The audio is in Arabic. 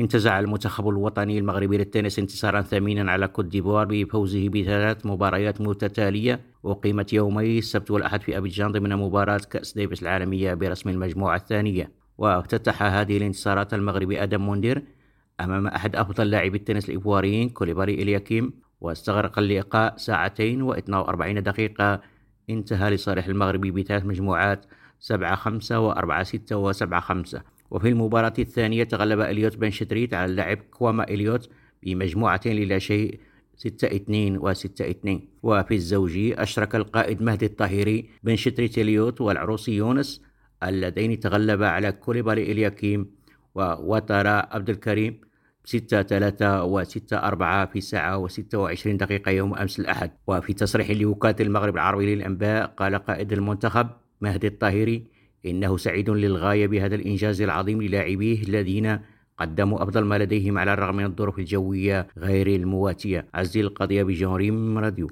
انتزع المنتخب الوطني المغربي للتنس انتصارا ثمينا على كوت ديفوار بفوزه بثلاث مباريات متتالية. أقيمت يومي السبت والأحد في أبيجان ضمن مباراة كأس ديفيس العالمية برسم المجموعة الثانية. وافتتح هذه الانتصارات المغربي أدم مندير أمام أحد أفضل لاعبي التنس الإيفواريين كوليباري إلياكيم واستغرق اللقاء ساعتين و42 دقيقة. انتهى لصالح المغربي بثلاث مجموعات سبعة خمسة وأربعة ستة وسبعة خمسة. وفي المباراة الثانية تغلب إليوت بن شتريت على اللاعب كواما إليوت بمجموعتين للا شيء ستة اثنين وستة اثنين. وفي الزوجي أشرك القائد مهدي الطاهري بن شتريت إليوت والعروسي يونس اللذين تغلبا على كوليبالي إلياكيم ووترا عبد الكريم ستة ثلاثة وستة أربعة في ساعة وستة وعشرين دقيقة يوم أمس الأحد. وفي تصريح لوكالة المغرب العربي للأنباء قال قائد المنتخب مهدي الطاهري إنه سعيد للغاية بهذا الإنجاز العظيم للاعبيه الذين قدموا أفضل ما لديهم على الرغم من الظروف الجوية غير المواتية. عزيز القضية بجوريم راديو.